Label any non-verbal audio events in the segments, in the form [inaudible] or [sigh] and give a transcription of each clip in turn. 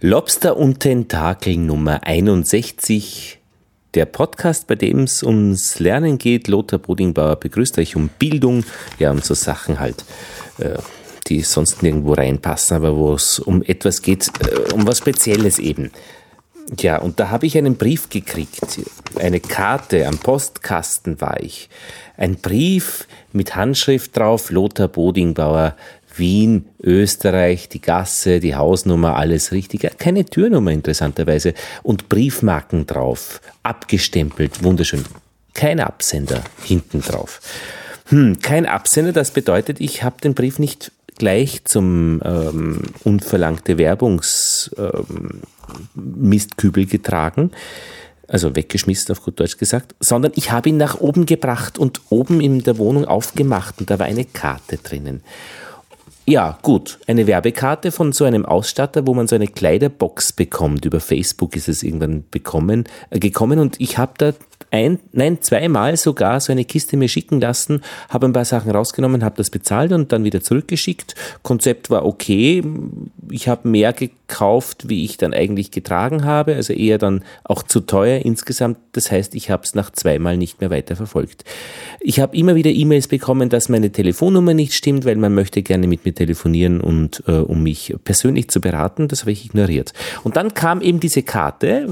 Lobster und Tentakel Nummer 61. Der Podcast, bei dem es ums Lernen geht. Lothar Bodingbauer begrüßt euch um Bildung, ja, um so Sachen halt, äh, die sonst nirgendwo reinpassen, aber wo es um etwas geht, äh, um was Spezielles eben. Ja, und da habe ich einen Brief gekriegt, eine Karte, am Postkasten war ich. Ein Brief mit Handschrift drauf, Lothar Bodingbauer, Wien, Österreich, die Gasse, die Hausnummer, alles richtig. Keine Türnummer interessanterweise. Und Briefmarken drauf. Abgestempelt, wunderschön. Kein Absender hinten drauf. Hm, kein Absender, das bedeutet, ich habe den Brief nicht gleich zum ähm, unverlangte Werbungsmistkübel ähm, getragen, also weggeschmissen auf gut Deutsch gesagt, sondern ich habe ihn nach oben gebracht und oben in der Wohnung aufgemacht und da war eine Karte drinnen. Ja, gut. Eine Werbekarte von so einem Ausstatter, wo man so eine Kleiderbox bekommt. Über Facebook ist es irgendwann bekommen, äh, gekommen und ich habe da ein, nein, zweimal sogar so eine Kiste mir schicken lassen, habe ein paar Sachen rausgenommen, habe das bezahlt und dann wieder zurückgeschickt. Konzept war okay. Ich habe mehr gekauft, wie ich dann eigentlich getragen habe, also eher dann auch zu teuer insgesamt. Das heißt, ich habe es nach zweimal nicht mehr weiter verfolgt. Ich habe immer wieder E-Mails bekommen, dass meine Telefonnummer nicht stimmt, weil man möchte gerne mit mir telefonieren und äh, um mich persönlich zu beraten. Das habe ich ignoriert. Und dann kam eben diese Karte,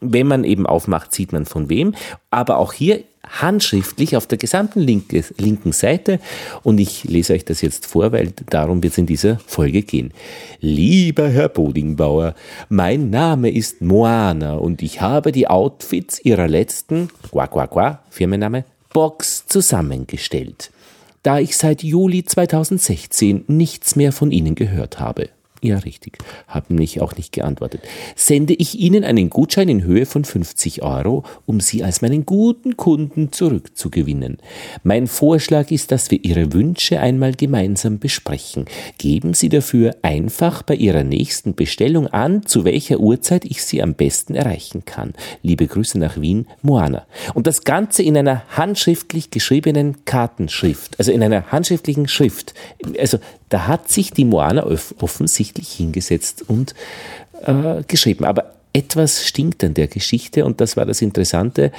wenn man eben aufmacht, sieht man von wem. Aber auch hier handschriftlich auf der gesamten linke, linken Seite. Und ich lese euch das jetzt vor, weil darum wird es in dieser Folge gehen. Lieber Herr Bodingbauer, mein Name ist Moana und ich habe die Outfits Ihrer letzten, qua qua qua, Firmenname, Box zusammengestellt. Da ich seit Juli 2016 nichts mehr von Ihnen gehört habe. Ja, richtig. Haben mich auch nicht geantwortet. Sende ich Ihnen einen Gutschein in Höhe von 50 Euro, um Sie als meinen guten Kunden zurückzugewinnen. Mein Vorschlag ist, dass wir Ihre Wünsche einmal gemeinsam besprechen. Geben Sie dafür einfach bei Ihrer nächsten Bestellung an, zu welcher Uhrzeit ich Sie am besten erreichen kann. Liebe Grüße nach Wien, Moana. Und das Ganze in einer handschriftlich geschriebenen Kartenschrift, also in einer handschriftlichen Schrift. Also da hat sich die Moana offensichtlich hingesetzt und äh, geschrieben. Aber etwas stinkt an der Geschichte und das war das Interessante,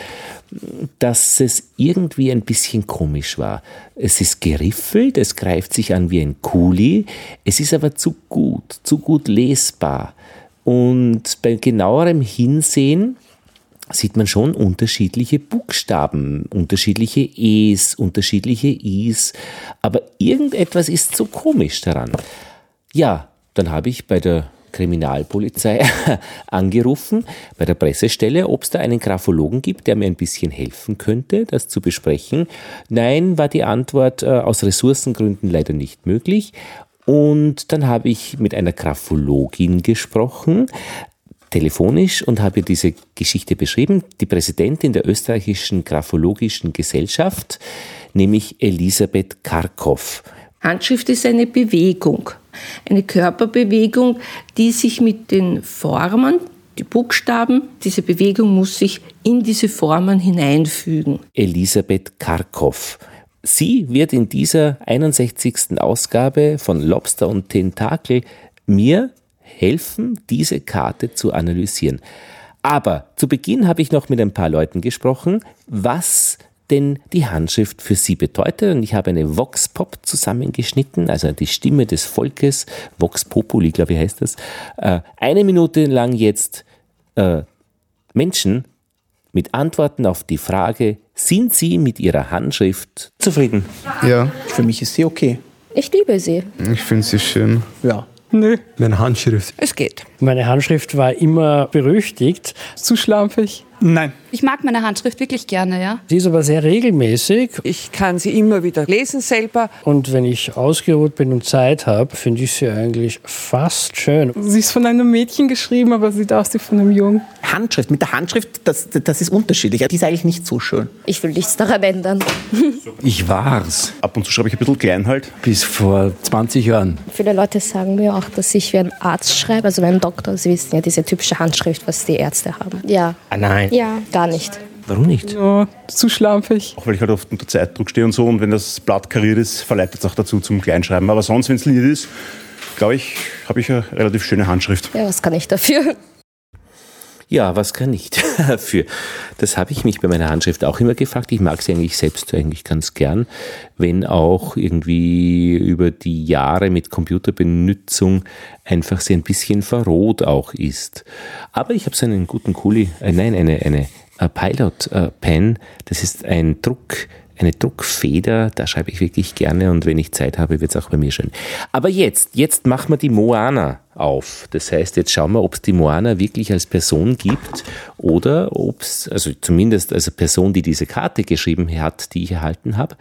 dass es irgendwie ein bisschen komisch war. Es ist geriffelt, es greift sich an wie ein Kuli, es ist aber zu gut, zu gut lesbar. Und bei genauerem Hinsehen sieht man schon unterschiedliche Buchstaben, unterschiedliche E's, unterschiedliche I's, aber irgendetwas ist so komisch daran. Ja, dann habe ich bei der Kriminalpolizei [laughs] angerufen, bei der Pressestelle, ob es da einen Graphologen gibt, der mir ein bisschen helfen könnte, das zu besprechen. Nein, war die Antwort äh, aus Ressourcengründen leider nicht möglich. Und dann habe ich mit einer Graphologin gesprochen, telefonisch und habe diese Geschichte beschrieben. Die Präsidentin der österreichischen Graphologischen Gesellschaft, nämlich Elisabeth Karkow. Handschrift ist eine Bewegung, eine Körperbewegung, die sich mit den Formen, die Buchstaben, diese Bewegung muss sich in diese Formen hineinfügen. Elisabeth Karkow. Sie wird in dieser 61. Ausgabe von Lobster und Tentakel mir helfen, diese Karte zu analysieren. Aber zu Beginn habe ich noch mit ein paar Leuten gesprochen, was denn die Handschrift für sie bedeutet. Und ich habe eine Vox Pop zusammengeschnitten, also die Stimme des Volkes, Vox Populi, glaube ich, heißt das. Äh, eine Minute lang jetzt äh, Menschen mit Antworten auf die Frage, sind sie mit ihrer Handschrift zufrieden? Ja. Für mich ist sie okay. Ich liebe sie. Ich finde sie schön. Ja. Nö. Meine Handschrift. Es geht. Meine Handschrift war immer berüchtigt. Zu schlampig? Nein. Ich mag meine Handschrift wirklich gerne, ja. Sie ist aber sehr regelmäßig. Ich kann sie immer wieder lesen selber. Und wenn ich ausgeruht bin und Zeit habe, finde ich sie eigentlich fast schön. Sie ist von einem Mädchen geschrieben, aber sieht aus wie von einem Jungen. Handschrift. Mit der Handschrift, das, das ist unterschiedlich. Die ist eigentlich nicht so schön. Ich will nichts daran ändern. [laughs] ich war's. Ab und zu schreibe ich ein bisschen klein halt. Bis vor 20 Jahren. Viele Leute sagen mir auch, dass ich wie ein Arzt schreibe, also wie ein Doktor. Sie wissen ja, diese typische Handschrift, was die Ärzte haben. Ja. Ah, nein. Ja, gar nicht. Warum nicht? Ja, zu schlampig. Auch weil ich halt oft unter Zeitdruck stehe und so und wenn das Blatt kariert ist, verleitet es auch dazu zum Kleinschreiben. Aber sonst, wenn es Lied ist, glaube ich, habe ich eine relativ schöne Handschrift. Ja, was kann ich dafür? Ja, was kann ich [laughs] dafür? Das habe ich mich bei meiner Handschrift auch immer gefragt. Ich mag sie eigentlich selbst eigentlich ganz gern, wenn auch irgendwie über die Jahre mit Computerbenutzung einfach sie ein bisschen verroht auch ist. Aber ich habe so einen guten Kuli, äh, nein, eine, eine Pilot äh, Pen. Das ist ein Druck, eine Druckfeder, da schreibe ich wirklich gerne und wenn ich Zeit habe, wird es auch bei mir schön. Aber jetzt, jetzt machen wir die Moana auf. Das heißt, jetzt schauen wir, ob es die Moana wirklich als Person gibt oder ob es, also zumindest als Person, die diese Karte geschrieben hat, die ich erhalten habe.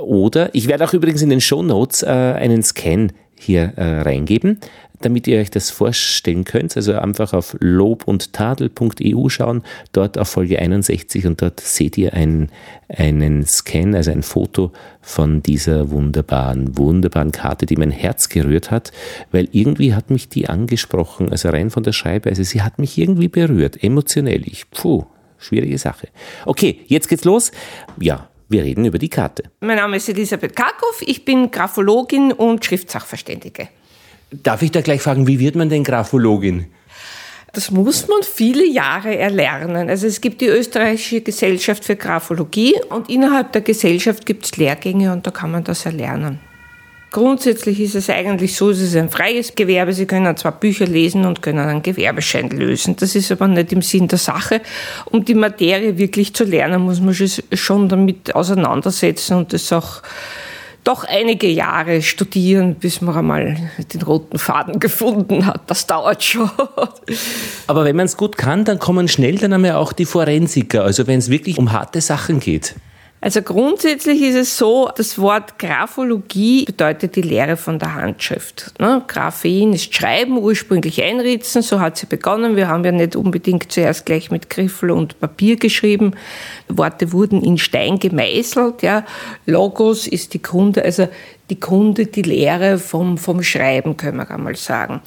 Oder, ich werde auch übrigens in den Show Notes äh, einen Scan hier äh, reingeben, damit ihr euch das vorstellen könnt. Also einfach auf lobundtadel.eu schauen, dort auf Folge 61 und dort seht ihr einen, einen Scan, also ein Foto von dieser wunderbaren, wunderbaren Karte, die mein Herz gerührt hat, weil irgendwie hat mich die angesprochen, also rein von der Schreibe, also sie hat mich irgendwie berührt, emotionell. Ich, puh, schwierige Sache. Okay, jetzt geht's los. Ja, wir reden über die Karte. Mein Name ist Elisabeth Karkow, ich bin Graphologin und Schriftsachverständige. Darf ich da gleich fragen, wie wird man denn Graphologin? Das muss man viele Jahre erlernen. Also es gibt die österreichische Gesellschaft für Graphologie und innerhalb der Gesellschaft gibt es Lehrgänge und da kann man das erlernen. Grundsätzlich ist es eigentlich so, es ist ein freies Gewerbe. Sie können zwar Bücher lesen und können einen Gewerbeschein lösen. Das ist aber nicht im Sinn der Sache. Um die Materie wirklich zu lernen, muss man sich schon damit auseinandersetzen und das auch doch einige Jahre studieren, bis man einmal den roten Faden gefunden hat. Das dauert schon. Aber wenn man es gut kann, dann kommen schnell dann einmal auch die Forensiker, also wenn es wirklich um harte Sachen geht. Also grundsätzlich ist es so, das Wort Graphologie bedeutet die Lehre von der Handschrift. Ne? Graphein ist Schreiben, ursprünglich Einritzen, so hat sie begonnen. Wir haben ja nicht unbedingt zuerst gleich mit Griffel und Papier geschrieben. Worte wurden in Stein gemeißelt. Ja? Logos ist die Kunde, also die Kunde, die Lehre vom, vom Schreiben, können wir einmal sagen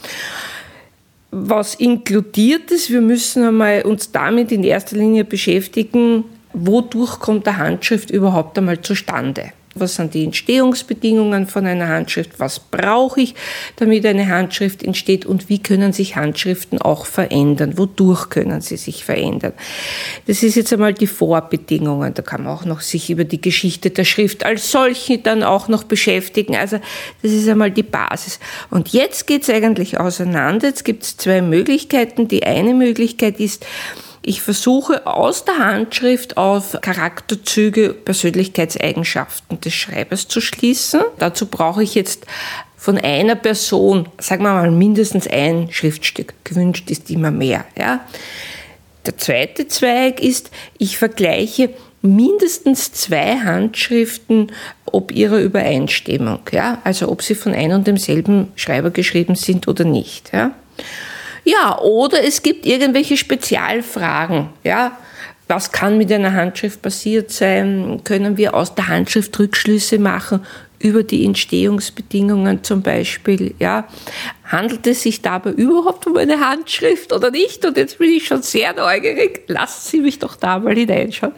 was inkludiert ist, wir müssen einmal uns damit in erster Linie beschäftigen, wodurch kommt der Handschrift überhaupt einmal zustande? Was sind die Entstehungsbedingungen von einer Handschrift? Was brauche ich, damit eine Handschrift entsteht? Und wie können sich Handschriften auch verändern? Wodurch können sie sich verändern? Das ist jetzt einmal die Vorbedingungen. Da kann man auch noch sich über die Geschichte der Schrift als solche dann auch noch beschäftigen. Also das ist einmal die Basis. Und jetzt geht es eigentlich auseinander. Jetzt gibt es zwei Möglichkeiten. Die eine Möglichkeit ist, ich versuche aus der Handschrift auf Charakterzüge, Persönlichkeitseigenschaften des Schreibers zu schließen. Dazu brauche ich jetzt von einer Person, sagen wir mal mindestens ein Schriftstück. Gewünscht ist immer mehr. Ja. Der zweite Zweig ist, ich vergleiche mindestens zwei Handschriften ob ihrer Übereinstimmung, ja, also ob sie von einem und demselben Schreiber geschrieben sind oder nicht, ja. Ja, oder es gibt irgendwelche Spezialfragen, ja. Was kann mit einer Handschrift passiert sein? Können wir aus der Handschrift Rückschlüsse machen über die Entstehungsbedingungen zum Beispiel. Ja, handelt es sich dabei überhaupt um eine Handschrift oder nicht? Und jetzt bin ich schon sehr neugierig. Lassen Sie mich doch da mal hineinschauen,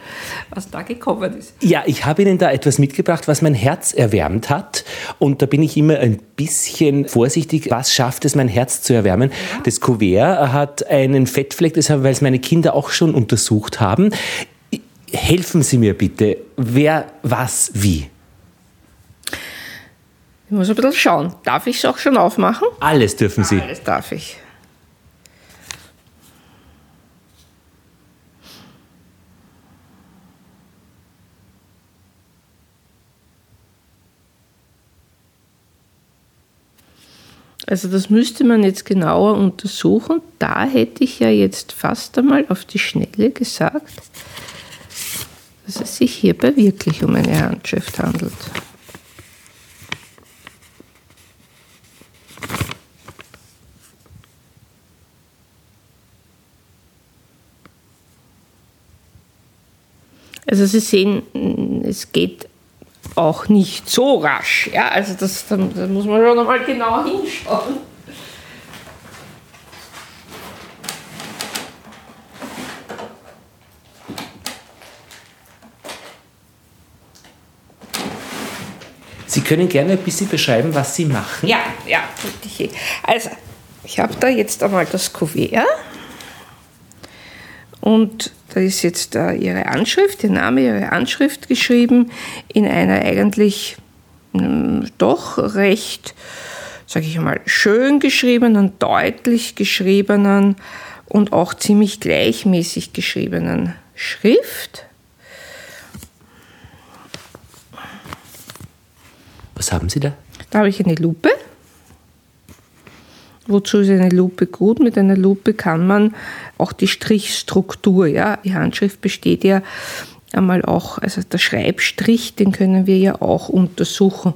was da gekommen ist. Ja, ich habe Ihnen da etwas mitgebracht, was mein Herz erwärmt hat. Und da bin ich immer ein bisschen vorsichtig. Was schafft es, mein Herz zu erwärmen? Ja. Das Kuvert hat einen Fettfleck, das weil es meine Kinder auch schon untersucht haben. Helfen Sie mir bitte. Wer, was, wie? Ich muss ein bisschen schauen. Darf ich es auch schon aufmachen? Alles dürfen Sie. Alles darf ich. Also das müsste man jetzt genauer untersuchen. Da hätte ich ja jetzt fast einmal auf die Schnelle gesagt, dass es sich hierbei wirklich um eine Handschrift handelt. Also Sie sehen, es geht auch nicht so rasch. Ja, also das, da, da muss man schon einmal genau hinschauen. Sie können gerne ein bisschen beschreiben, was Sie machen. Ja, ja. Also, ich habe da jetzt einmal das Kuvert und da ist jetzt äh, Ihre Anschrift, Ihr Name, Ihre Anschrift geschrieben in einer eigentlich hm, doch recht, sage ich mal, schön geschriebenen, deutlich geschriebenen und auch ziemlich gleichmäßig geschriebenen Schrift. Was haben Sie da? Da habe ich eine Lupe. Wozu ist eine Lupe gut? Mit einer Lupe kann man auch die Strichstruktur, ja, die Handschrift besteht ja einmal auch, also der Schreibstrich, den können wir ja auch untersuchen.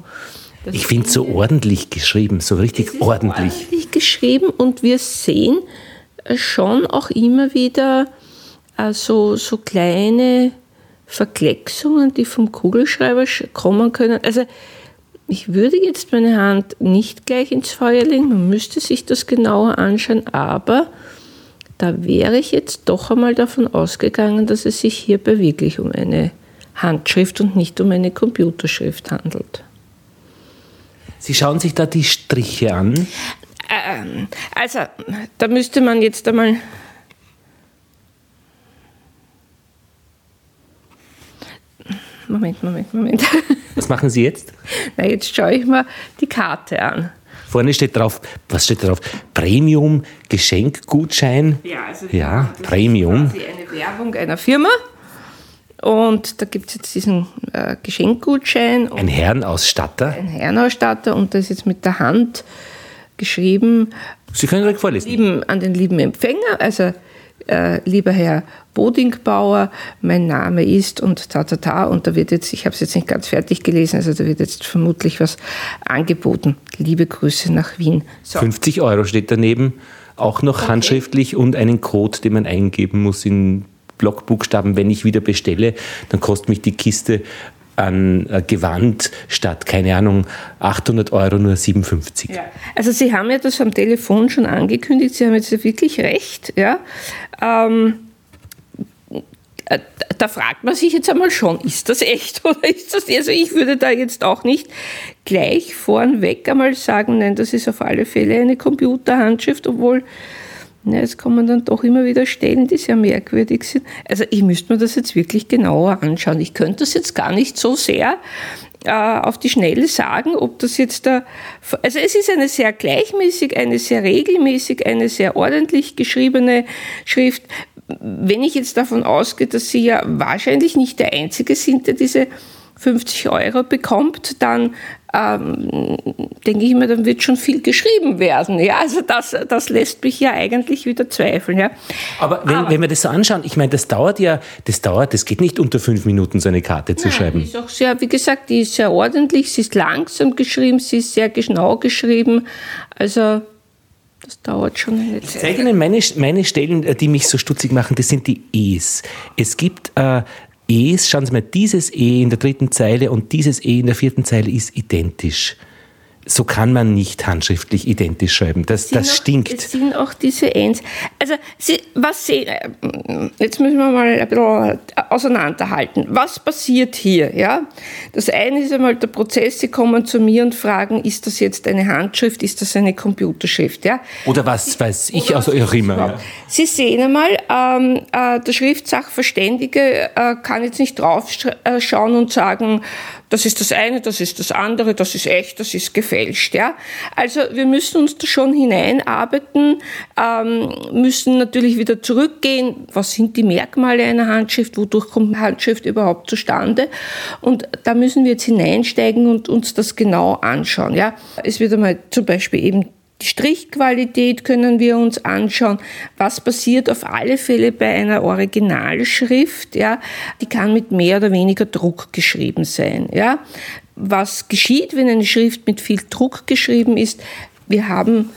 Das ich finde es so ordentlich geschrieben, so richtig ordentlich. Ordentlich geschrieben und wir sehen schon auch immer wieder also so kleine Verklecksungen, die vom Kugelschreiber kommen können. Also ich würde jetzt meine Hand nicht gleich ins Feuer legen, man müsste sich das genauer anschauen, aber da wäre ich jetzt doch einmal davon ausgegangen, dass es sich hierbei wirklich um eine Handschrift und nicht um eine Computerschrift handelt. Sie schauen sich da die Striche an? Ähm, also, da müsste man jetzt einmal Moment, Moment, Moment. [laughs] Was machen Sie jetzt? Na, jetzt schaue ich mir die Karte an. Vorne steht drauf, was steht drauf? Premium Geschenkgutschein. Ja, also ja, Premium. Ist eine Werbung einer Firma. Und da gibt es jetzt diesen äh, Geschenkgutschein. Ein Herrenausstatter. Ein Herrenausstatter und das ist jetzt mit der Hand geschrieben. Sie können direkt vorlesen. Lieben, an den lieben Empfänger, also äh, lieber Herr Bodingbauer, mein Name ist und ta ta ta und da wird jetzt, ich habe es jetzt nicht ganz fertig gelesen, also da wird jetzt vermutlich was angeboten. Liebe Grüße nach Wien. So. 50 Euro steht daneben, auch noch okay. handschriftlich und einen Code, den man eingeben muss in Blockbuchstaben, wenn ich wieder bestelle, dann kostet mich die Kiste an äh, Gewand statt, keine Ahnung, 800 Euro nur 57. Ja. Also Sie haben ja das am Telefon schon angekündigt, Sie haben jetzt wirklich recht. Ja? Ähm, äh, da fragt man sich jetzt einmal schon, ist das echt oder ist das, also ich würde da jetzt auch nicht gleich vornweg einmal sagen, nein, das ist auf alle Fälle eine Computerhandschrift, obwohl ja, es kommen dann doch immer wieder Stellen, die sehr merkwürdig sind. Also ich müsste mir das jetzt wirklich genauer anschauen. Ich könnte das jetzt gar nicht so sehr äh, auf die Schnelle sagen, ob das jetzt da, also es ist eine sehr gleichmäßig, eine sehr regelmäßig, eine sehr ordentlich geschriebene Schrift. Wenn ich jetzt davon ausgehe, dass Sie ja wahrscheinlich nicht der Einzige sind, der diese 50 Euro bekommt, dann ähm, denke ich mir, dann wird schon viel geschrieben werden. Ja, also das, das lässt mich ja eigentlich wieder zweifeln. Ja. Aber wenn, Aber, wenn wir das so anschauen, ich meine, das dauert ja, das dauert, das geht nicht unter fünf Minuten, so eine Karte zu nein, schreiben. Die ist auch sehr, wie gesagt, die ist sehr ordentlich, sie ist langsam geschrieben, sie ist sehr genau geschrieben. Also das dauert schon eine Zeit. Ich zeige Ihnen meine, meine Stellen, äh, die mich so stutzig machen, das sind die E's. Es gibt äh, E's, schauen Sie mal, dieses E in der dritten Zeile und dieses E in der vierten Zeile ist identisch so kann man nicht handschriftlich identisch schreiben. Das, das auch, stinkt. Es sind auch diese Ends. Also, Sie, was Sie, äh, jetzt müssen wir mal ein bisschen auseinanderhalten. Was passiert hier? Ja? Das eine ist einmal der Prozess, Sie kommen zu mir und fragen, ist das jetzt eine Handschrift, ist das eine Computerschrift? Ja? Oder was weiß ich also auch immer. Ja. Sie sehen einmal, ähm, äh, der Schriftsachverständige äh, kann jetzt nicht draufschauen und sagen, das ist das eine, das ist das andere, das ist echt, das ist gefälscht. Ja? Also wir müssen uns da schon hineinarbeiten, ähm, müssen natürlich wieder zurückgehen, was sind die Merkmale einer Handschrift, wodurch kommt eine Handschrift überhaupt zustande und da müssen wir jetzt hineinsteigen und uns das genau anschauen. Ja? Es wird einmal zum Beispiel eben die Strichqualität können wir uns anschauen. Was passiert auf alle Fälle bei einer Originalschrift? Ja, die kann mit mehr oder weniger Druck geschrieben sein. Ja, was geschieht, wenn eine Schrift mit viel Druck geschrieben ist? Wir haben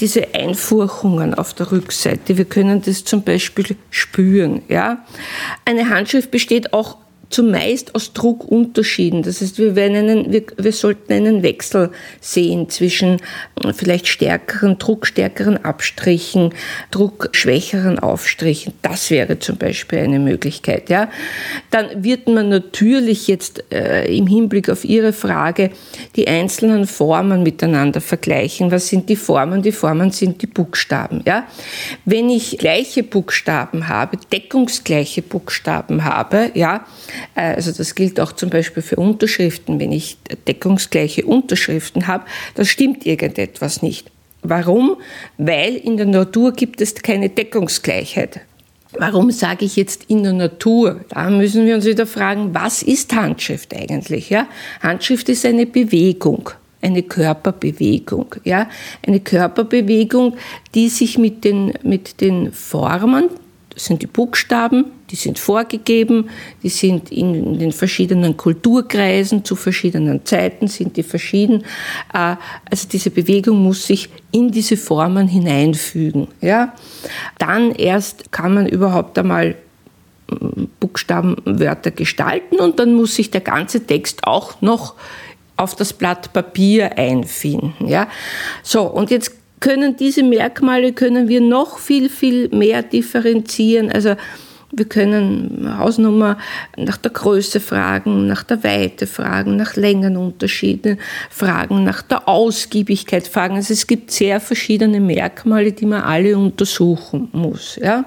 diese Einfurchungen auf der Rückseite. Wir können das zum Beispiel spüren. Ja, eine Handschrift besteht auch zumeist aus Druckunterschieden. Das heißt, wir, werden einen, wir, wir sollten einen Wechsel sehen zwischen äh, vielleicht stärkeren, druckstärkeren Abstrichen, druckschwächeren Aufstrichen. Das wäre zum Beispiel eine Möglichkeit. Ja. Dann wird man natürlich jetzt äh, im Hinblick auf Ihre Frage die einzelnen Formen miteinander vergleichen. Was sind die Formen? Die Formen sind die Buchstaben. Ja. Wenn ich gleiche Buchstaben habe, deckungsgleiche Buchstaben habe, ja, also das gilt auch zum Beispiel für Unterschriften, wenn ich deckungsgleiche Unterschriften habe, da stimmt irgendetwas nicht. Warum? Weil in der Natur gibt es keine Deckungsgleichheit. Warum sage ich jetzt in der Natur? Da müssen wir uns wieder fragen, was ist Handschrift eigentlich? Ja? Handschrift ist eine Bewegung, eine Körperbewegung. Ja? Eine Körperbewegung, die sich mit den, mit den Formen, das sind die Buchstaben, die sind vorgegeben, die sind in den verschiedenen Kulturkreisen zu verschiedenen Zeiten, sind die verschieden. Äh, also diese Bewegung muss sich in diese Formen hineinfügen. Ja? Dann erst kann man überhaupt einmal mm, Buchstabenwörter gestalten und dann muss sich der ganze Text auch noch auf das Blatt Papier einfinden. Ja? So, und jetzt können diese Merkmale können wir noch viel, viel mehr differenzieren. Also wir können Hausnummer nach der Größe fragen, nach der Weite fragen, nach Längenunterschieden fragen, nach der Ausgiebigkeit fragen. Also es gibt sehr verschiedene Merkmale, die man alle untersuchen muss. Ja?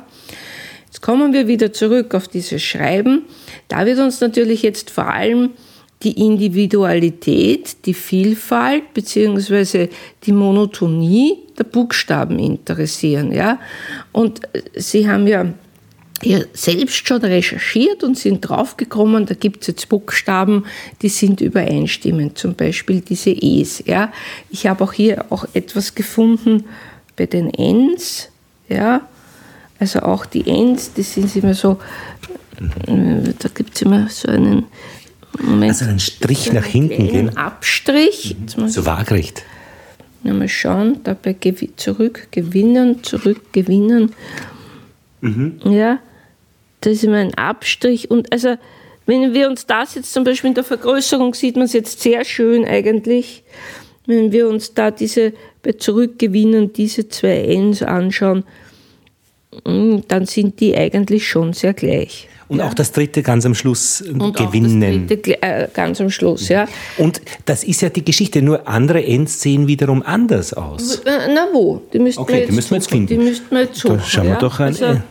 Jetzt kommen wir wieder zurück auf dieses Schreiben. Da wird uns natürlich jetzt vor allem die Individualität, die Vielfalt bzw. die Monotonie der Buchstaben interessieren. Ja? Und Sie haben ja hier selbst schon recherchiert und sind draufgekommen, da gibt es jetzt Buchstaben, die sind übereinstimmend, zum Beispiel diese E's. Ja. Ich habe auch hier auch etwas gefunden bei den N's, ja. also auch die N's, die sind immer so, äh, da gibt es immer so einen Moment, also einen Strich so nach hinten gehen. Abstrich. Mhm. So waagrecht. Mal schauen, dabei zurückgewinnen, zurückgewinnen. Mhm. Ja, das ist immer ein Abstrich. Und also, wenn wir uns das jetzt zum Beispiel in der Vergrößerung sieht man es jetzt sehr schön eigentlich, wenn wir uns da diese bei Zurückgewinnen diese zwei Ns anschauen, mm, dann sind die eigentlich schon sehr gleich. Und ja. auch das dritte ganz am Schluss und gewinnen. Das dritte äh, ganz am Schluss, ja. Und das ist ja die Geschichte, nur andere Ends sehen wiederum anders aus. Na wo? Die müssten okay, wir jetzt, die müssen wir jetzt finden. Die müssten wir jetzt suchen, da schauen wir ja? doch an. Also,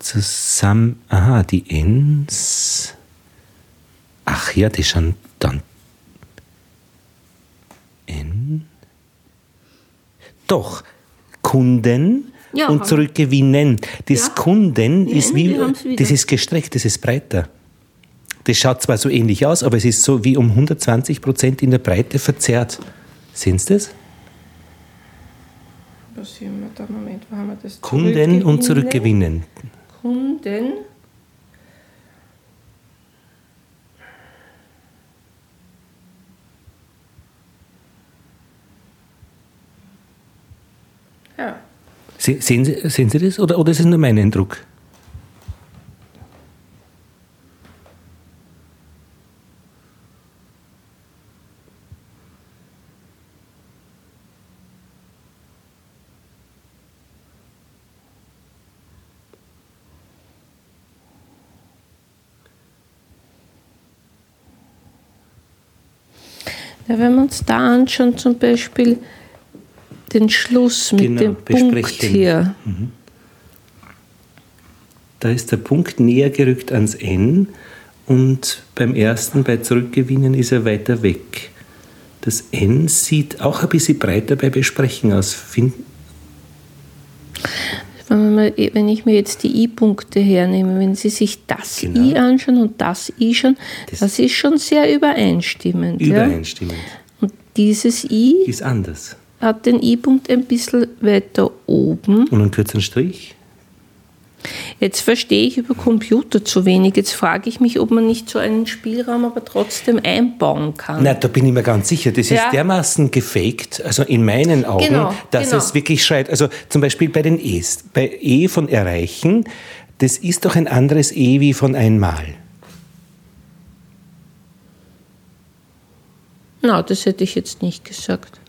zusammen. Aha, die Ns. Ach ja, die schon dann. N. Doch, Kunden ja, und zurückgewinnen. Das ja. Kunden ja, ist wie, das ist gestreckt, das ist breiter. Das schaut zwar so ähnlich aus, aber es ist so wie um 120 Prozent in der Breite verzerrt. Sehen Sie das? Was haben wir da? Moment, wo haben wir das? Kunden und zurückgewinnen. Kunden Ja. Sehen Sie, sehen Sie das oder, oder ist es nur mein Eindruck? Ja, wenn wir uns da anschauen, zum Beispiel den Schluss mit genau, dem Punkt den. hier. Mhm. Da ist der Punkt näher gerückt ans N und beim ersten, bei Zurückgewinnen, ist er weiter weg. Das N sieht auch ein bisschen breiter bei Besprechen aus. Finden wenn ich mir jetzt die I-Punkte hernehme, wenn Sie sich das genau. I anschauen und das I schon, das, das ist schon sehr übereinstimmend. Übereinstimmend. Ja? Und dieses I ist anders hat den E-Punkt ein bisschen weiter oben. Und einen kürzeren Strich? Jetzt verstehe ich über Computer zu wenig. Jetzt frage ich mich, ob man nicht so einen Spielraum aber trotzdem einbauen kann. Na, da bin ich mir ganz sicher. Das ja. ist dermaßen gefaked, also in meinen Augen, genau, dass genau. es wirklich schreit. Also zum Beispiel bei den E's. Bei E von erreichen, das ist doch ein anderes E wie von einmal. Na, das hätte ich jetzt nicht gesagt.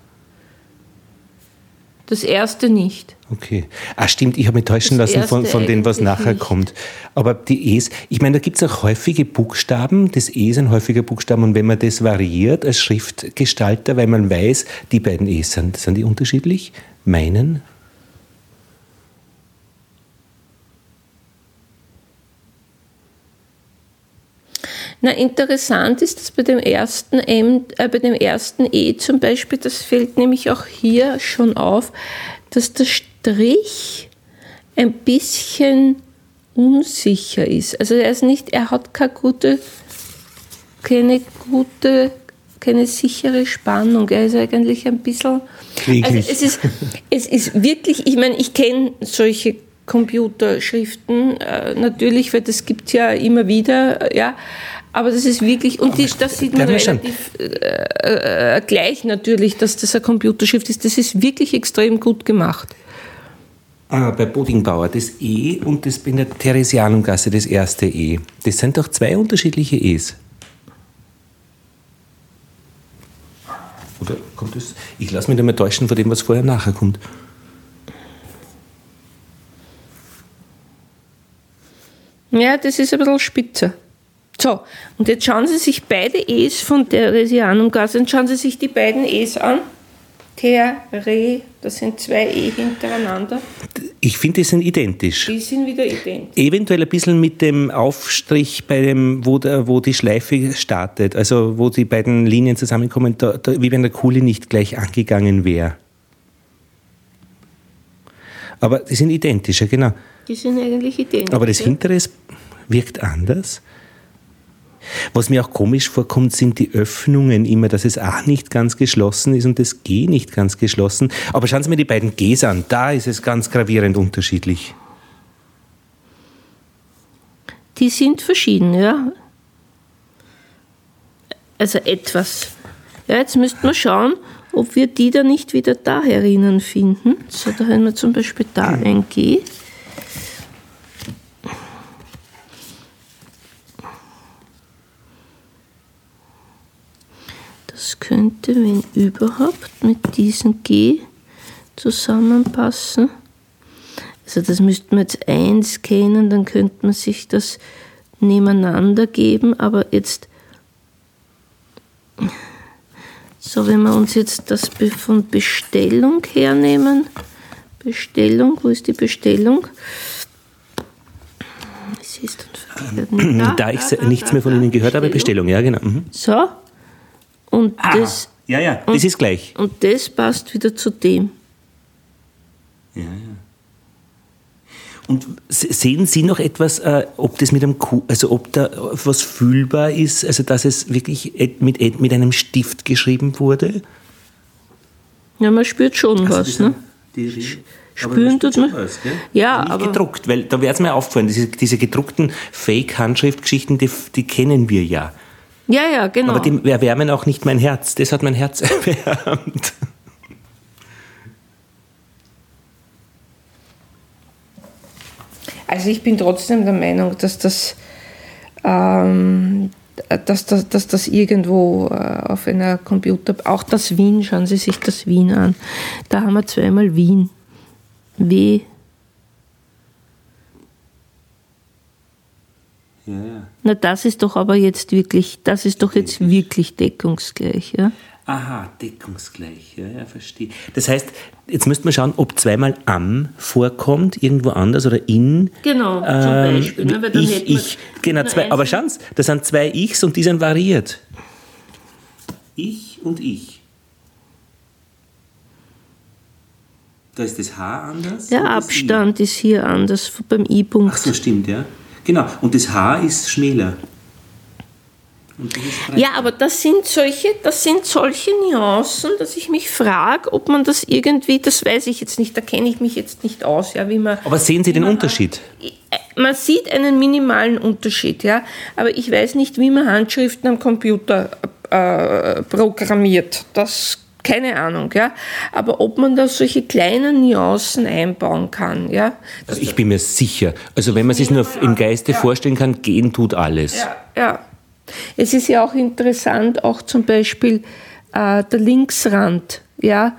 Das erste nicht. Okay. Ah, stimmt, ich habe mich täuschen Das lassen von, von dem, was nachher nicht. kommt. Aber die E's, ich meine, da gibt es auch häufige Buchstaben. Das E ist ein häufiger Buchstaben und wenn man das variiert als Schriftgestalter, weil man weiß, die beiden E's sind, sind die unterschiedlich? Meinen? Na, interessant ist, dass bei dem ersten M, äh, bei dem ersten E zum Beispiel, das fällt nämlich auch hier schon auf, dass der Strich ein bisschen unsicher ist. Also er ist nicht, er hat keine gute, keine gute, keine sichere Spannung. Er ist eigentlich ein bisschen. Kläglich. Also es ist, es ist wirklich, ich meine, ich kenne solche Computerschriften äh, natürlich, weil das gibt es ja immer wieder, äh, ja. Aber das ist wirklich, und die, das sieht man relativ äh, äh, gleich natürlich, dass das eine Computerschrift ist. Das ist wirklich extrem gut gemacht. Ah, bei Bodingbauer, das E und das in der Theresianumgasse, das erste E. Das sind doch zwei unterschiedliche E's. Oder kommt das? Ich lasse mich mal täuschen von dem, was vorher nachher kommt. Ja, das ist ein bisschen spitzer. So, und jetzt schauen Sie sich beide E's von Theresianumgasse, und schauen Sie sich die beiden E's an. Tere, das sind zwei E hintereinander. Ich finde, die sind identisch. Die sind wieder identisch. Eventuell ein bisschen mit dem Aufstrich, bei dem, wo, der, wo die Schleife startet, also wo die beiden Linien zusammenkommen, da, da, wie wenn der Kuli nicht gleich angegangen wäre. Aber die sind identisch, ja genau. Die sind eigentlich identisch. Aber das hintere ist- wirkt anders. Was mir auch komisch vorkommt, sind die Öffnungen immer, dass es A nicht ganz geschlossen ist und das G nicht ganz geschlossen. Aber schauen Sie mir die beiden Gs an, da ist es ganz gravierend unterschiedlich. Die sind verschieden, ja. Also etwas. Ja, jetzt müssten wir schauen, ob wir die da nicht wieder da herinnen finden. So, da haben wir zum Beispiel da ein G. Das könnte, wenn überhaupt, mit diesem G zusammenpassen. Also das müsste man jetzt einscannen, dann könnte man sich das nebeneinander geben, aber jetzt, so wenn wir uns jetzt das von Bestellung hernehmen, Bestellung, wo ist die Bestellung? Verkehrt. Da ich nichts mehr von Ihnen gehört habe, Bestellung, ja genau. Mhm. So, und das, Ja, ja, das ist gleich. und das passt wieder zu dem. Und se- sehen Sie noch etwas, äh, ob das mit einem Ku also ob da was fühlbar ist, also dass es wirklich mit, mit einem Stift geschrieben wurde? Ja, man spürt schon Also was, ne? Spüren tut man. Ja, nicht aber- gedruckt, weil da wäre es mir aufgefallen, diese, diese gedruckten Fake-Handschriftgeschichten, die, die kennen wir ja. Ja, ja, genau. Aber die erwärmen auch nicht mein Herz. Das hat mein Herz [laughs] erwärmt. Also ich bin trotzdem der Meinung, dass das, ähm, dass das, dass das irgendwo äh, auf einer Computer, auch das Wien, schauen Sie sich das Wien an. Da haben wir zweimal Wien. W. Na, das ist doch aber jetzt wirklich, das ist doch jetzt wirklich deckungsgleich, ja? Aha, deckungsgleich. Ja, ja, verstehe. Das heißt, jetzt müsste man schauen, ob zweimal am vorkommt, irgendwo anders oder in. Genau, zum Ähm, Beispiel. Ne? Ich, ich, genau, zwei, aber schauen Sie, das sind zwei Ichs und die sind variiert. Ich und ich. Da ist das H anders. Der. Abstand ist hier anders beim I-Punkt. Ach so, stimmt, ja. Genau. Und das H ist schmäler. Ja, aber das sind solche, das sind solche Nuancen, dass ich mich frage, ob man das irgendwie, das weiß ich jetzt nicht, da kenne ich mich jetzt nicht aus, ja, wie man. Aber sehen Sie den Unterschied? Man sieht einen minimalen Unterschied, ja, aber ich weiß nicht, wie man Handschriften am Computer äh, programmiert. Das keine Ahnung, ja. Aber ob man da solche kleinen Nuancen einbauen kann, ja. Also ich bin mir sicher. Also wenn man sich nur im Geiste vorstellen kann, gehen tut alles. Ja, ja. Es ist ja auch interessant, auch zum Beispiel äh, der Linksrand, ja,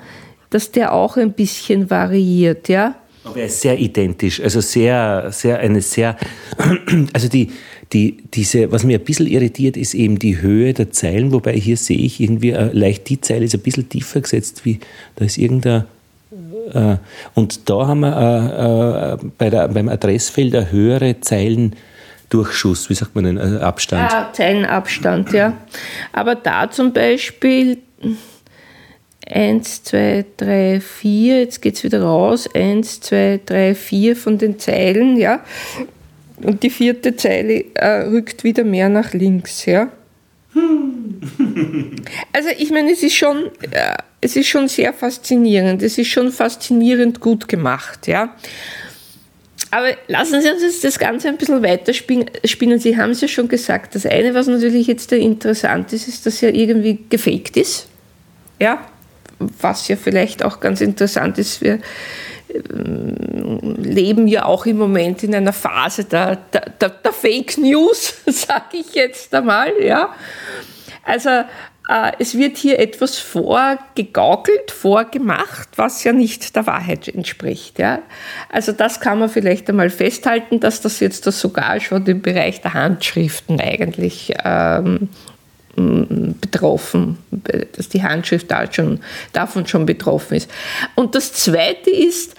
dass der auch ein bisschen variiert, ja. Aber er ist sehr identisch, also sehr, sehr, eine sehr, [clears throat] also die, die, diese, was mir ein bisschen irritiert, ist eben die Höhe der Zeilen, wobei hier sehe ich irgendwie äh, leicht die Zeile ist ein bisschen tiefer gesetzt, wie da ist irgendein äh, und da haben wir äh, äh, bei der, beim Adressfeld eine höhere Zeilendurchschuss, wie sagt man denn, äh, Abstand? Ja, Zeilenabstand, ja. Aber da zum Beispiel 1, 2, 3, 4, jetzt geht es wieder raus, 1, 2, 3, 4 von den Zeilen, ja. Und die vierte Zeile äh, rückt wieder mehr nach links, ja. [laughs] Also ich meine, es ist schon, äh, es ist schon sehr faszinierend. Es ist schon faszinierend gut gemacht, ja. Aber lassen Sie uns jetzt das Ganze ein bisschen weiterspinnen. Sie haben es ja schon gesagt. Das eine, was natürlich jetzt interessant ist, ist, dass er irgendwie gefaked ist. Ja, was ja vielleicht auch ganz interessant ist. Wir ähm, leben ja auch im Moment in einer Phase der, der, der, der Fake News, [laughs] sage ich jetzt einmal. Ja. Also äh, es wird hier etwas vorgegaukelt, vorgemacht, was ja nicht der Wahrheit entspricht. Ja. Also das kann man vielleicht einmal festhalten, dass das jetzt das sogar schon im Bereich der Handschriften eigentlich ähm, betroffen, dass die Handschrift da schon, davon schon betroffen ist. Und das Zweite ist,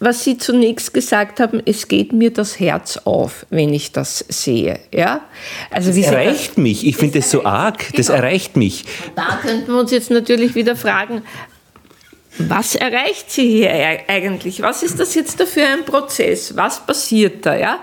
was Sie zunächst gesagt haben, es geht mir das Herz auf, wenn ich das sehe. Ja? Also das erreicht das, mich. Ich finde das so arg. Genau. Das erreicht mich. Da könnten wir uns jetzt natürlich wieder fragen, was erreicht sie hier eigentlich? Was ist das jetzt da für ein Prozess? Was passiert da? Ja?